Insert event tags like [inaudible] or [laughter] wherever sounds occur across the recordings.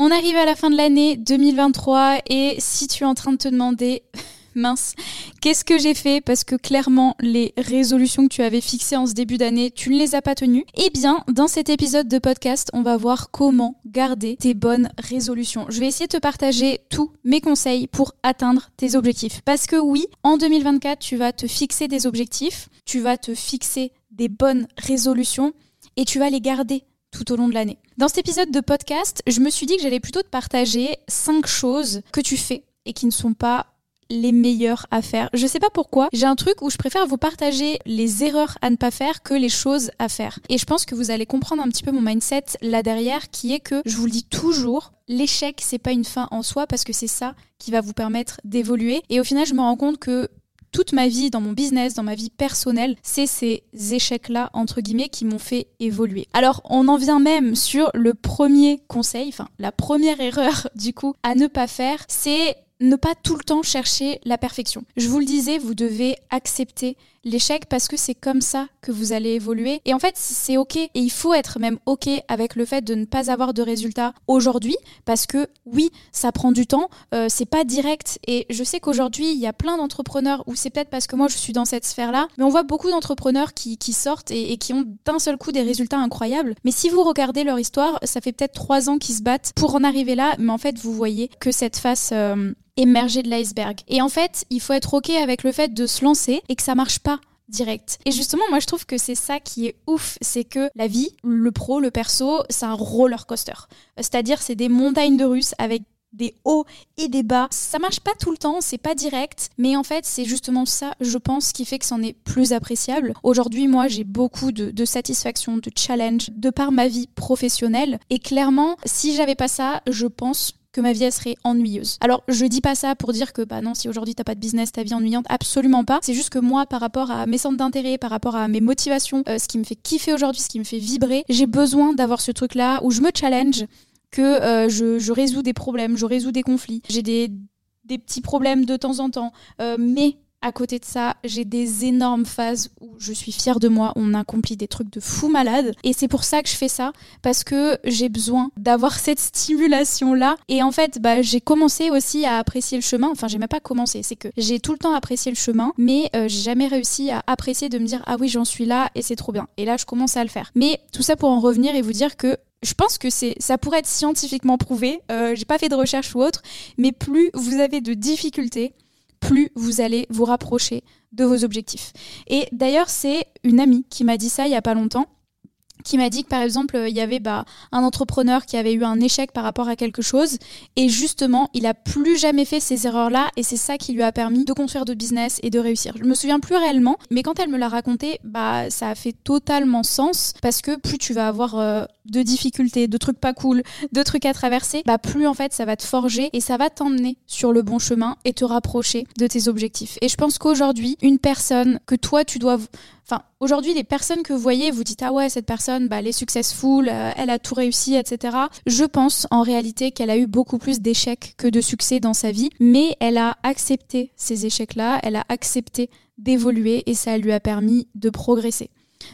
On arrive à la fin de l'année 2023 et si tu es en train de te demander [laughs] mince, qu'est-ce que j'ai fait Parce que clairement, les résolutions que tu avais fixées en ce début d'année, tu ne les as pas tenues. Eh bien, dans cet épisode de podcast, on va voir comment garder tes bonnes résolutions. Je vais essayer de te partager tous mes conseils pour atteindre tes objectifs. Parce que oui, en 2024, tu vas te fixer des objectifs, tu vas te fixer des bonnes résolutions et tu vas les garder tout au long de l'année. Dans cet épisode de podcast, je me suis dit que j'allais plutôt te partager cinq choses que tu fais et qui ne sont pas les meilleures à faire. Je sais pas pourquoi, j'ai un truc où je préfère vous partager les erreurs à ne pas faire que les choses à faire. Et je pense que vous allez comprendre un petit peu mon mindset là derrière qui est que je vous le dis toujours, l'échec c'est pas une fin en soi parce que c'est ça qui va vous permettre d'évoluer et au final je me rends compte que toute ma vie, dans mon business, dans ma vie personnelle, c'est ces échecs-là, entre guillemets, qui m'ont fait évoluer. Alors, on en vient même sur le premier conseil, enfin, la première erreur, [laughs] du coup, à ne pas faire, c'est ne pas tout le temps chercher la perfection. Je vous le disais, vous devez accepter l'échec parce que c'est comme ça que vous allez évoluer. Et en fait, c'est ok. Et il faut être même ok avec le fait de ne pas avoir de résultats aujourd'hui parce que oui, ça prend du temps, euh, c'est pas direct. Et je sais qu'aujourd'hui, il y a plein d'entrepreneurs, ou c'est peut-être parce que moi je suis dans cette sphère-là, mais on voit beaucoup d'entrepreneurs qui, sortent et, qui ont d'un seul coup des résultats incroyables. Mais si vous regardez leur histoire, ça fait peut-être trois ans qu'ils se battent pour en arriver là, mais en fait, vous voyez que cette face. Euh, émerger de l'iceberg. Et en fait, il faut être OK avec le fait de se lancer et que ça marche pas direct. Et justement, moi je trouve que c'est ça qui est ouf, c'est que la vie, le pro, le perso, c'est un roller coaster. C'est-à-dire c'est des montagnes de Russes avec des hauts et des bas. Ça marche pas tout le temps, c'est pas direct, mais en fait, c'est justement ça, je pense, qui fait que c'en est plus appréciable. Aujourd'hui, moi, j'ai beaucoup de, de, satisfaction, de challenge de par ma vie professionnelle. Et clairement, si j'avais pas ça, je pense que ma vie serait ennuyeuse. Alors je dis pas ça pour dire que bah non si aujourd'hui t'as pas de business ta vie ennuyante absolument pas. C'est juste que moi par rapport à mes centres d'intérêt, par rapport à mes motivations, euh, ce qui me fait kiffer aujourd'hui, ce qui me fait vibrer, j'ai besoin d'avoir ce truc là où je me challenge, que euh, je, résous des problèmes, je résous des conflits. J'ai des des petits problèmes de temps en temps, euh, mais à côté de ça, j'ai des énormes phases où je suis fière de moi, on accomplit des trucs de fou malade. Et c'est pour ça que je fais ça, parce que j'ai besoin d'avoir cette stimulation-là. Et en fait, bah, j'ai commencé aussi à apprécier le chemin. Enfin, j'ai même pas commencé, c'est que j'ai tout le temps apprécié le chemin, mais euh, j'ai jamais réussi à apprécier de me dire, ah oui, j'en suis là et c'est trop bien. Et là, je commence à le faire. Mais tout ça pour en revenir et vous dire que je pense que c'est ça pourrait être scientifiquement prouvé. Euh, j'ai pas fait de recherche ou autre, mais plus vous avez de difficultés, plus vous allez vous rapprocher de vos objectifs. Et d'ailleurs, c'est une amie qui m'a dit ça il y a pas longtemps qui m'a dit que par exemple il y avait bah, un entrepreneur qui avait eu un échec par rapport à quelque chose et justement il a plus jamais fait ces erreurs là et c'est ça qui lui a permis de construire de business et de réussir. Je me souviens plus réellement mais quand elle me l'a raconté bah ça a fait totalement sens parce que plus tu vas avoir euh, de difficultés, de trucs pas cool, de trucs à traverser, bah plus en fait ça va te forger et ça va t'emmener sur le bon chemin et te rapprocher de tes objectifs. Et je pense qu'aujourd'hui une personne que toi tu dois Enfin, aujourd'hui, les personnes que vous voyez, vous dites ah ouais, cette personne, bah, elle est successful, euh, elle a tout réussi, etc. Je pense en réalité qu'elle a eu beaucoup plus d'échecs que de succès dans sa vie, mais elle a accepté ces échecs-là, elle a accepté d'évoluer et ça lui a permis de progresser.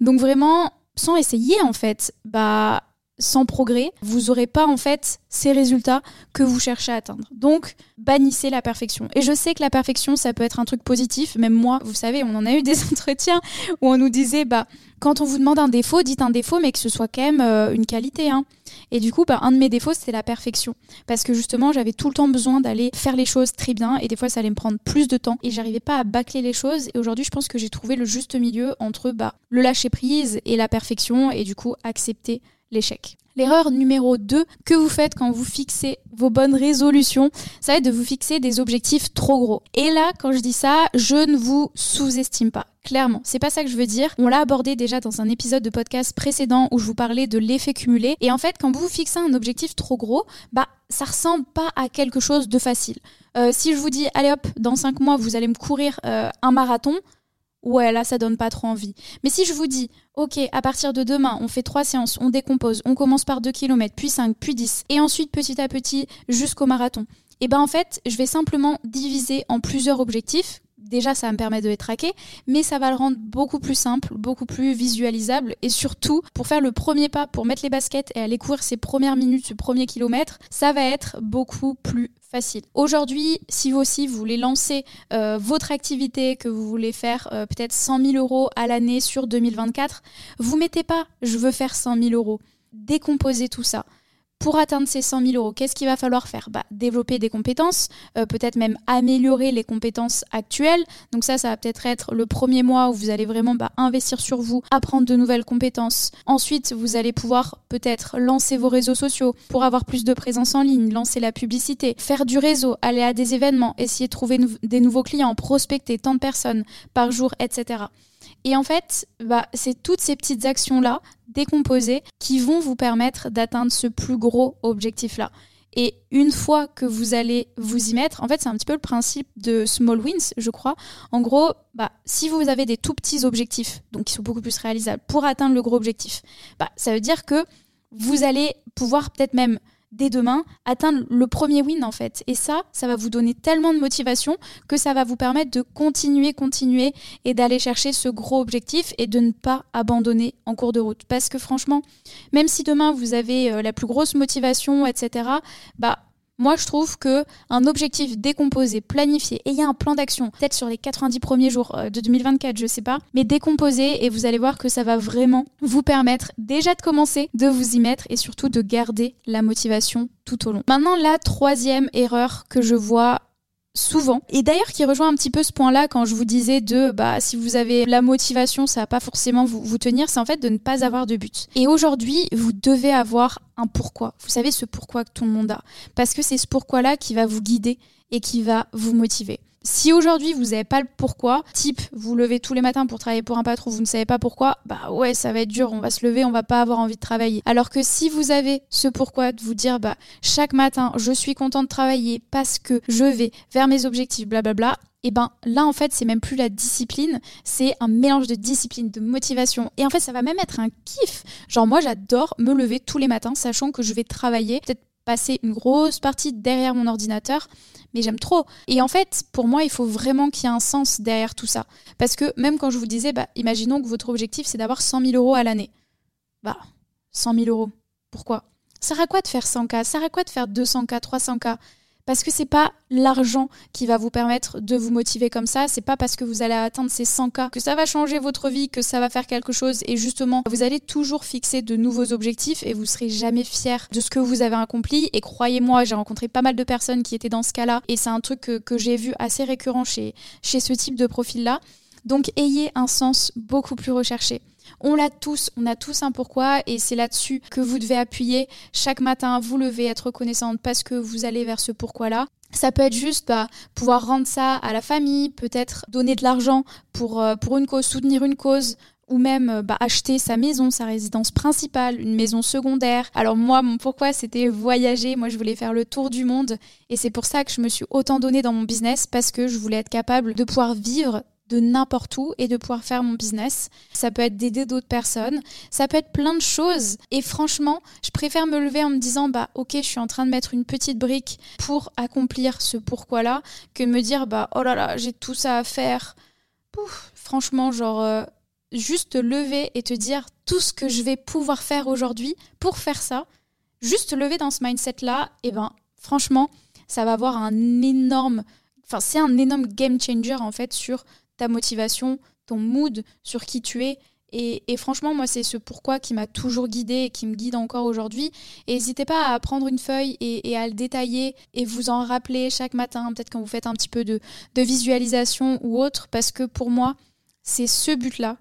Donc vraiment, sans essayer en fait, bah sans progrès, vous n'aurez pas en fait ces résultats que vous cherchez à atteindre. Donc, bannissez la perfection. Et je sais que la perfection, ça peut être un truc positif. Même moi, vous savez, on en a eu des [laughs] entretiens où on nous disait, bah, quand on vous demande un défaut, dites un défaut, mais que ce soit quand même euh, une qualité. Hein. Et du coup, bah, un de mes défauts, c'était la perfection. Parce que justement, j'avais tout le temps besoin d'aller faire les choses très bien. Et des fois, ça allait me prendre plus de temps. Et j'arrivais pas à bâcler les choses. Et aujourd'hui, je pense que j'ai trouvé le juste milieu entre bah, le lâcher prise et la perfection. Et du coup, accepter L'erreur numéro 2 que vous faites quand vous fixez vos bonnes résolutions, ça va être de vous fixer des objectifs trop gros. Et là, quand je dis ça, je ne vous sous-estime pas. Clairement, c'est pas ça que je veux dire. On l'a abordé déjà dans un épisode de podcast précédent où je vous parlais de l'effet cumulé. Et en fait, quand vous vous fixez un objectif trop gros, bah ça ressemble pas à quelque chose de facile. Euh, si je vous dis, allez hop, dans 5 mois, vous allez me courir euh, un marathon, ouais, là, ça donne pas trop envie. Mais si je vous dis, ok, à partir de demain, on fait trois séances, on décompose, on commence par 2 km, puis 5, puis 10, et ensuite petit à petit jusqu'au marathon, et eh ben en fait, je vais simplement diviser en plusieurs objectifs déjà ça me permettre de les traquer, mais ça va le rendre beaucoup plus simple, beaucoup plus visualisable et surtout pour faire le premier pas, pour mettre les baskets et aller courir ses premières minutes, ce premier kilomètre, ça va être beaucoup plus facile. Aujourd'hui, si vous aussi vous voulez lancer euh, votre activité, que vous voulez faire euh, peut-être 100 000 euros à l'année sur 2024, vous mettez pas je veux faire 100 000 euros. Décomposez tout ça pour atteindre ces 100 000 euros, qu'est-ce qu'il va falloir faire? Bah, Développer des compétences, euh, peut-être même améliorer les compétences actuelles. Donc ça, ça va peut-être être le premier mois où vous allez vraiment bah, investir sur vous, apprendre de nouvelles compétences. Ensuite, vous allez pouvoir peut-être lancer vos réseaux sociaux pour avoir plus de présence en ligne, lancer la publicité, faire du réseau, aller à des événements, essayer de trouver des nouveaux clients, prospecter tant de personnes par jour, etc. Et en fait, bah, c'est toutes ces petites actions-là, décomposées, qui vont vous permettre d'atteindre ce plus gros objectif-là. Et une fois que vous allez vous y mettre, en fait, c'est un petit peu le principe de small wins, je crois. En gros, bah, si vous avez des tout petits objectifs, donc qui sont beaucoup plus réalisables, pour atteindre le gros objectif, bah, ça veut dire que vous allez pouvoir peut-être même dès demain, atteindre le premier win en fait. Et ça, ça va vous donner tellement de motivation que ça va vous permettre de continuer, continuer et d'aller chercher ce gros objectif et de ne pas abandonner en cours de route. Parce que franchement, même si demain vous avez euh, la plus grosse motivation, etc., bah moi, je trouve que un objectif décomposé, planifié, et il y a un plan d'action, peut-être sur les 90 premiers jours euh, de 2024, je sais pas, mais décomposé et vous allez voir que ça va vraiment vous permettre déjà de commencer, de vous y mettre et surtout de garder la motivation tout au long. Maintenant, la troisième erreur que je vois souvent. Et d'ailleurs qui rejoint un petit peu ce point-là quand je vous disais de bah si vous avez la motivation, ça va pas forcément vous, vous tenir, c'est en fait de ne pas avoir de but. Et aujourd'hui, vous devez avoir un pourquoi. Vous savez ce pourquoi que tout le monde a. Parce que c'est ce pourquoi-là qui va vous guider et qui va vous motiver. Si aujourd'hui vous n'avez pas le pourquoi, type vous levez tous les matins pour travailler pour un patron, vous ne savez pas pourquoi, bah ouais, ça va être dur, on va se lever, on va pas avoir envie de travailler. Alors que si vous avez ce pourquoi de vous dire bah chaque matin je suis content de travailler parce que je vais vers mes objectifs, blablabla, et ben là en fait c'est même plus la discipline, c'est un mélange de discipline, de motivation et en fait ça va même être un kiff. Genre moi j'adore me lever tous les matins sachant que je vais travailler, peut-être passer une grosse partie derrière mon ordinateur, mais j'aime trop. Et en fait, pour moi, il faut vraiment qu'il y ait un sens derrière tout ça. Parce que même quand je vous disais, bah, imaginons que votre objectif, c'est d'avoir 100 000 euros à l'année. Bah, 100 000 euros. Pourquoi? Ça sert à quoi de faire 100K Ça sert à quoi de faire 200K, 300K parce que c'est pas l'argent qui va vous permettre de vous motiver comme ça, c'est pas parce que vous allez atteindre ces 100 k que ça va changer votre vie, que ça va faire quelque chose et justement, vous allez toujours fixer de nouveaux objectifs et vous serez jamais fier de ce que vous avez accompli et croyez-moi, j'ai rencontré pas mal de personnes qui étaient dans ce cas-là et c'est un truc que, j'ai vu assez récurrent chez, chez ce type de profil-là. Donc ayez un sens beaucoup plus recherché. On l'a tous, on a tous un pourquoi et c'est là-dessus que vous devez appuyer. Chaque matin, vous levez, être reconnaissante parce que vous allez vers ce pourquoi-là. Ça peut être juste bah, pouvoir rendre ça à la famille, peut-être donner de l'argent pour, euh, une cause, soutenir une cause, ou même euh, bah, acheter sa maison, sa résidence principale, une maison secondaire. Alors moi, mon pourquoi, c'était voyager. Moi, je voulais faire le tour du monde. Et c'est pour ça que je me suis autant donné dans mon business, parce que je voulais être capable de pouvoir vivre de n'importe où et de pouvoir faire mon business. Ça peut être d'aider d'autres personnes, ça peut être plein de choses. Et franchement, je préfère me lever en me disant bah ok, je suis en train de mettre une petite brique pour accomplir ce pourquoi-là, que de me dire bah oh là là, j'ai tout ça à faire. Franchement, genre euh, juste te lever et te dire tout ce que je vais pouvoir faire aujourd'hui pour faire ça. Juste te lever dans ce mindset-là, et ben franchement, ça va avoir un énorme enfin c'est un énorme game changer en fait sur ta motivation, ton mood, sur qui tu es. Et, franchement, moi, c'est ce pourquoi qui m'a toujours guidé et qui me guide encore aujourd'hui. N'hésitez pas à prendre une feuille et, à le détailler et vous en rappeler chaque matin, peut-être quand vous faites un petit peu de, visualisation ou autre, parce que pour moi, c'est ce but-là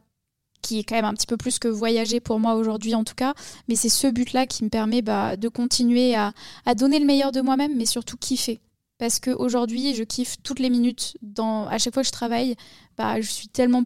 qui est quand même un petit peu plus que voyager pour moi aujourd'hui en tout cas, mais c'est ce but-là qui me permet bah, de continuer à, à donner le meilleur de moi-même, mais surtout kiffer parce qu'aujourd'hui, je kiffe toutes les minutes. Dans, à chaque fois que je travaille, bah, je suis tellement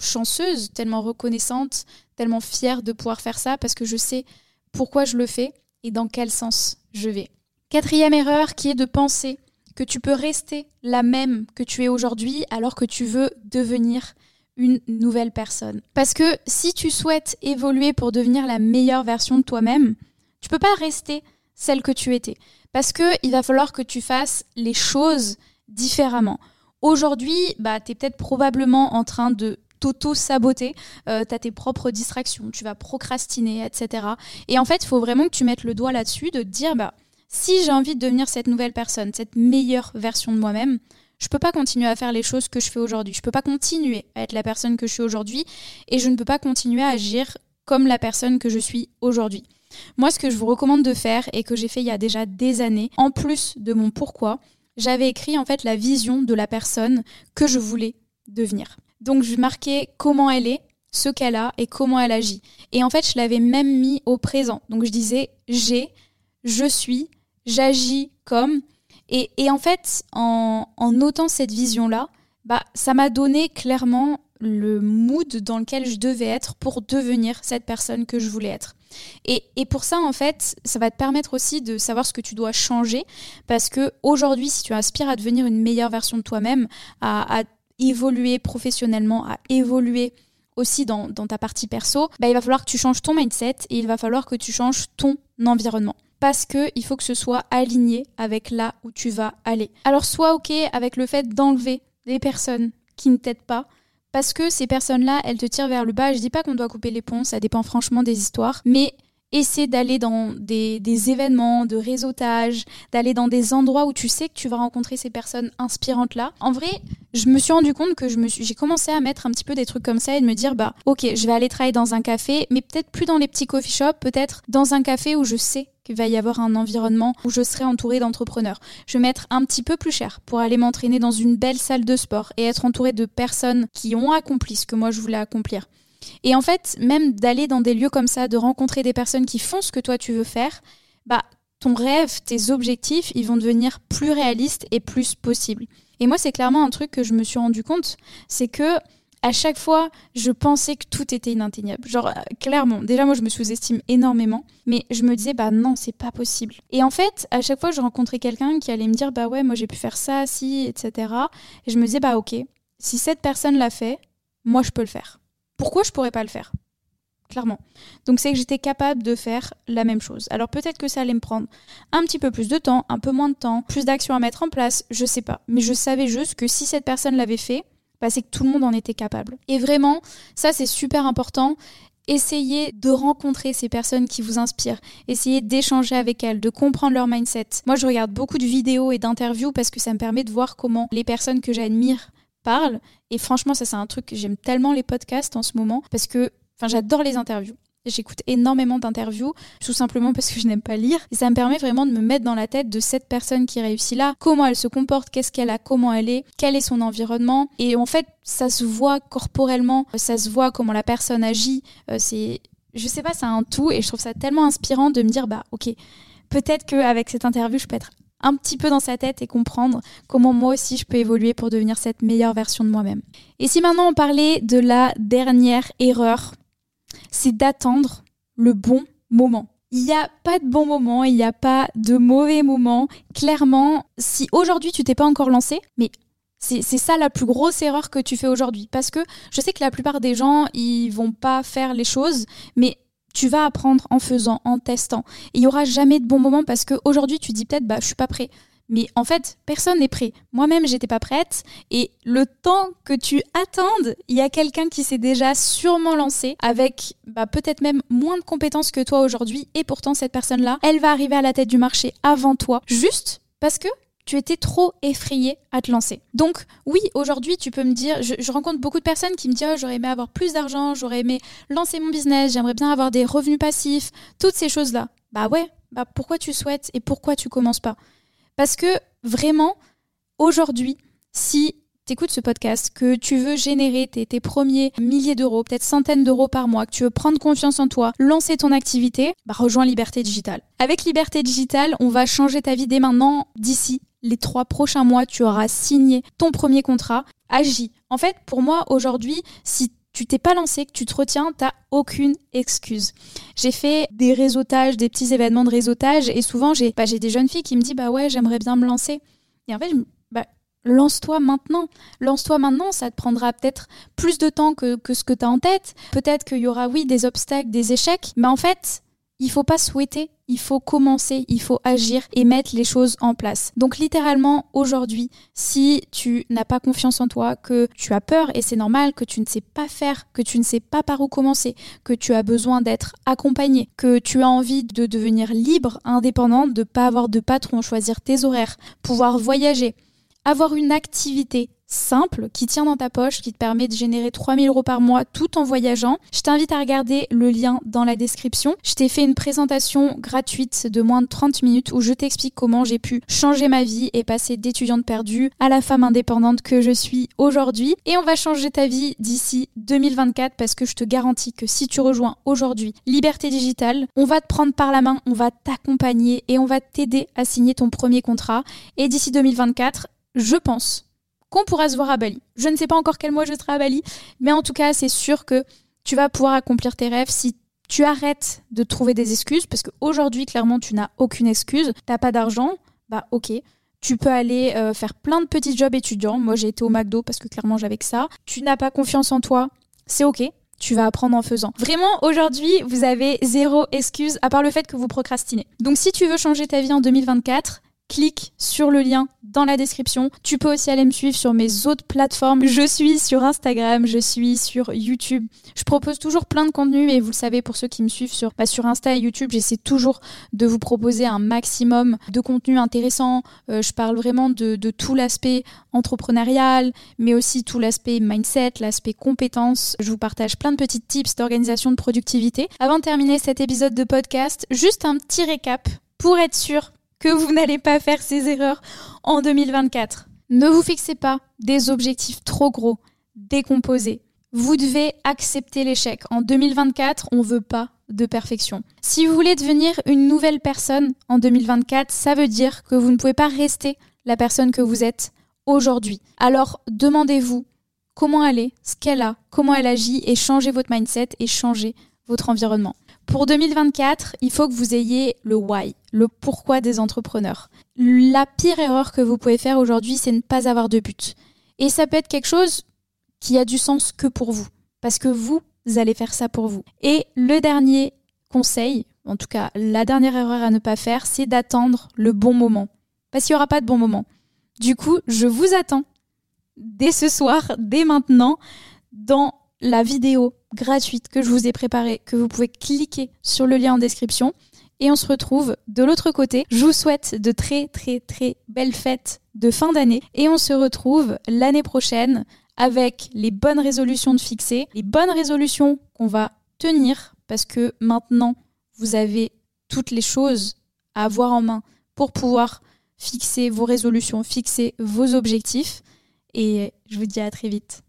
chanceuse, tellement reconnaissante, tellement fière de pouvoir faire ça parce que je sais pourquoi je le fais et dans quel sens je vais. Quatrième erreur qui est de penser que tu peux rester la même que tu es aujourd'hui alors que tu veux devenir une nouvelle personne. Parce que si tu souhaites évoluer pour devenir la meilleure version de toi-même, tu peux pas rester celle que tu étais. Parce qu'il va falloir que tu fasses les choses différemment. aujourd'hui, bah, tu es peut-être probablement en train de t'auto-saboter, euh, tu as tes propres distractions, tu vas procrastiner, etc. Et en fait, il faut vraiment que tu mettes le doigt là-dessus, de te dire, bah, si j'ai envie de devenir cette nouvelle personne, cette meilleure version de moi-même, je peux pas continuer à faire les choses que je fais aujourd'hui. Je peux pas continuer à être la personne que je suis aujourd'hui et je ne peux pas continuer à agir comme la personne que je suis aujourd'hui. Moi, ce que je vous recommande de faire et que j'ai fait il y a déjà des années, en plus de mon pourquoi, j'avais écrit en fait la vision de la personne que je voulais devenir. Donc je marquais comment elle est, ce qu'elle a et comment elle agit. Et en fait, je l'avais même mis au présent. Donc je disais j'ai, je suis, j'agis comme. Et, en fait, en, en notant cette vision-là, bah, ça m'a donné clairement le mood dans lequel je devais être pour devenir cette personne que je voulais être. Et, pour ça, en fait, ça va te permettre aussi de savoir ce que tu dois changer, parce que aujourd'hui, si tu aspires à devenir une meilleure version de toi-même, à, évoluer professionnellement, à évoluer aussi dans, ta partie perso, bah, il va falloir que tu changes ton mindset et il va falloir que tu changes ton environnement parce que il faut que ce soit aligné avec là où tu vas aller. Alors sois ok avec le fait d'enlever les personnes qui ne t'aident pas, parce que ces personnes-là, elles te tirent vers le bas. Je dis pas qu'on doit couper les ponts, ça dépend franchement des histoires, mais essaie d'aller dans des, événements de réseautage, d'aller dans des endroits où tu sais que tu vas rencontrer ces personnes inspirantes là. En vrai, je me suis rendu compte que j'ai commencé à mettre un petit peu des trucs comme ça et de me dire bah ok, je vais aller travailler dans un café, mais peut-être plus dans les petits coffee shops, peut-être dans un café où je sais qu'il va y avoir un environnement où je serai entourée d'entrepreneurs. Je vais mettre un petit peu plus cher pour aller m'entraîner dans une belle salle de sport et être entourée de personnes qui ont accompli ce que moi je voulais accomplir. Et en fait, même d'aller dans des lieux comme ça, de rencontrer des personnes qui font ce que toi tu veux faire, bah ton rêve, tes objectifs, ils vont devenir plus réalistes et plus possibles. Et moi, c'est clairement un truc que je me suis rendu compte, c'est que à chaque fois, je pensais que tout était inatteignable. Genre, euh, clairement, déjà, moi, je me sous-estime énormément, mais je me disais, bah non, c'est pas possible. Et en fait, à chaque fois, je rencontrais quelqu'un qui allait me dire, bah ouais, moi, j'ai pu faire ça, si, etc. Et je me disais, bah ok, si cette personne l'a fait, moi, je peux le faire. Pourquoi je pourrais pas le faire? Clairement. Donc c'est que j'étais capable de faire la même chose. Alors peut-être que ça allait me prendre un petit peu plus de temps, un peu moins de temps, plus d'actions à mettre en place, je sais pas. Mais je savais juste que si cette personne l'avait fait, bah, c'est que tout le monde en était capable. Et vraiment, ça c'est super important. Essayez de rencontrer ces personnes qui vous inspirent, essayez d'échanger avec elles, de comprendre leur mindset. Moi, je regarde beaucoup de vidéos et d'interviews parce que ça me permet de voir comment les personnes que j'admire parlent. Et franchement, ça c'est un truc j'aime tellement les podcasts en ce moment parce que enfin, j'adore les interviews. J'écoute énormément d'interviews, tout simplement parce que je n'aime pas lire. Et ça me permet vraiment de me mettre dans la tête de cette personne qui réussit là, comment elle se comporte, qu'est-ce qu'elle a, comment elle est, quel est son environnement. Et en fait, ça se voit corporellement, ça se voit comment la personne agit. Euh, c'est, je sais pas, c'est un tout. Et je trouve ça tellement inspirant de me dire, bah, ok, peut-être qu'avec cette interview, je peux être un petit peu dans sa tête et comprendre comment moi aussi je peux évoluer pour devenir cette meilleure version de moi-même. Et si maintenant on parlait de la dernière erreur c'est d'attendre le bon moment. Il n'y a pas de bon moment, il n'y a pas de mauvais moment. Clairement, si aujourd'hui tu t'es pas encore lancé, mais c'est ça la plus grosse erreur que tu fais aujourd'hui. Parce que je sais que la plupart des gens, ils vont pas faire les choses, mais tu vas apprendre en faisant, en testant. Il y aura jamais de bon moment parce qu'aujourd'hui tu dis peut-être bah je suis pas prêt. Mais en fait, personne n'est prêt. Moi-même, j'étais pas prête. Et le temps que tu attendes, il y a quelqu'un qui s'est déjà sûrement lancé avec bah, peut-être même moins de compétences que toi aujourd'hui. Et pourtant, cette personne-là, elle va arriver à la tête du marché avant toi, juste parce que tu étais trop effrayé à te lancer. Donc oui, aujourd'hui, tu peux me dire, je, rencontre beaucoup de personnes qui me disent, oh, j'aurais aimé avoir plus d'argent, j'aurais aimé lancer mon business, j'aimerais bien avoir des revenus passifs, toutes ces choses-là. Bah ouais, bah pourquoi tu souhaites et pourquoi tu commences pas? Parce que vraiment, aujourd'hui, si tu écoutes ce podcast, que tu veux générer tes, premiers milliers d'euros, peut-être centaines d'euros par mois, que tu veux prendre confiance en toi, lancer ton activité, bah rejoins Liberté Digitale. Avec Liberté Digitale, on va changer ta vie dès maintenant. D'ici les trois prochains mois, tu auras signé ton premier contrat. Agis. En fait, pour moi, aujourd'hui, si tu t'es pas lancé, que tu te retiens, t'as aucune excuse. J'ai fait des réseautages, des petits événements de réseautage, et souvent j'ai bah, des jeunes filles qui me disent bah ouais j'aimerais bien me lancer. Et en fait, lance-toi maintenant. Lance-toi maintenant, ça te prendra peut-être plus de temps que, que ce que tu as en tête. Peut-être qu'il y aura, oui, des obstacles, des échecs, mais en fait, il faut pas souhaiter, il faut commencer, il faut agir et mettre les choses en place. Donc littéralement aujourd'hui, si tu n'as pas confiance en toi, que tu as peur et c'est normal, que tu ne sais pas faire, que tu ne sais pas par où commencer, que tu as besoin d'être accompagné, que tu as envie de devenir libre, indépendante, de pas avoir de patron, choisir tes horaires, pouvoir voyager, avoir une activité simple qui tient dans ta poche, qui te permet de générer 3000 euros par mois tout en voyageant. Je t'invite à regarder le lien dans la description. Je t'ai fait une présentation gratuite de moins de 30 minutes où je t'explique comment j'ai pu changer ma vie et passer d'étudiante perdue à la femme indépendante que je suis aujourd'hui. Et on va changer ta vie d'ici 2024 parce que je te garantis que si tu rejoins aujourd'hui Liberté Digitale, on va te prendre par la main, on va t'accompagner et on va t'aider à signer ton premier contrat. Et d'ici 2024, je pense qu'on pourra se voir à Bali. Je ne sais pas encore quel mois je serai à Bali, mais en tout cas, c'est sûr que tu vas pouvoir accomplir tes rêves si tu arrêtes de trouver des excuses, parce qu'aujourd'hui, clairement, tu n'as aucune excuse. T'as pas d'argent, bah ok. Tu peux aller euh, faire plein de petits jobs étudiants. Moi, j'ai été au McDo parce que clairement, j'avais que ça. Tu n'as pas confiance en toi, c'est ok. Tu vas apprendre en faisant. Vraiment, aujourd'hui, vous avez zéro excuse à part le fait que vous procrastinez. Donc, si tu veux changer ta vie en 2024, clique sur le lien dans la description. Tu peux aussi aller me suivre sur mes autres plateformes. Je suis sur Instagram, je suis sur YouTube. Je propose toujours plein de contenus et vous le savez pour ceux qui me suivent sur, bah, sur Insta et YouTube, j'essaie toujours de vous proposer un maximum de contenu intéressant. Euh, je parle vraiment de, de tout l'aspect entrepreneurial, mais aussi tout l'aspect mindset, l'aspect compétences. Je vous partage plein de petits tips d'organisation de productivité. Avant de terminer cet épisode de podcast, juste un petit récap pour être sûr que vous n'allez pas faire ces erreurs en 2024. Ne vous fixez pas des objectifs trop gros, décomposés. Vous devez accepter l'échec. En 2024, on ne veut pas de perfection. Si vous voulez devenir une nouvelle personne en 2024, ça veut dire que vous ne pouvez pas rester la personne que vous êtes aujourd'hui. Alors demandez-vous comment elle est, ce qu'elle a, comment elle agit et changez votre mindset et changez votre environnement. Pour 2024, il faut que vous ayez le why, le pourquoi des entrepreneurs. La pire erreur que vous pouvez faire aujourd'hui, c'est ne pas avoir de but. Et ça peut être quelque chose qui a du sens que pour vous, parce que vous, allez faire ça pour vous. Et le dernier conseil, en tout cas la dernière erreur à ne pas faire, c'est d'attendre le bon moment. Parce qu'il n'y aura pas de bon moment. Du coup, je vous attends dès ce soir, dès maintenant, dans la vidéo gratuite que je vous ai préparée, que vous pouvez cliquer sur le lien en description. Et on se retrouve de l'autre côté. Je vous souhaite de très très très belles fêtes de fin d'année. Et on se retrouve l'année prochaine avec les bonnes résolutions de fixer, les bonnes résolutions qu'on va tenir, parce que maintenant, vous avez toutes les choses à avoir en main pour pouvoir fixer vos résolutions, fixer vos objectifs. Et je vous dis à très vite.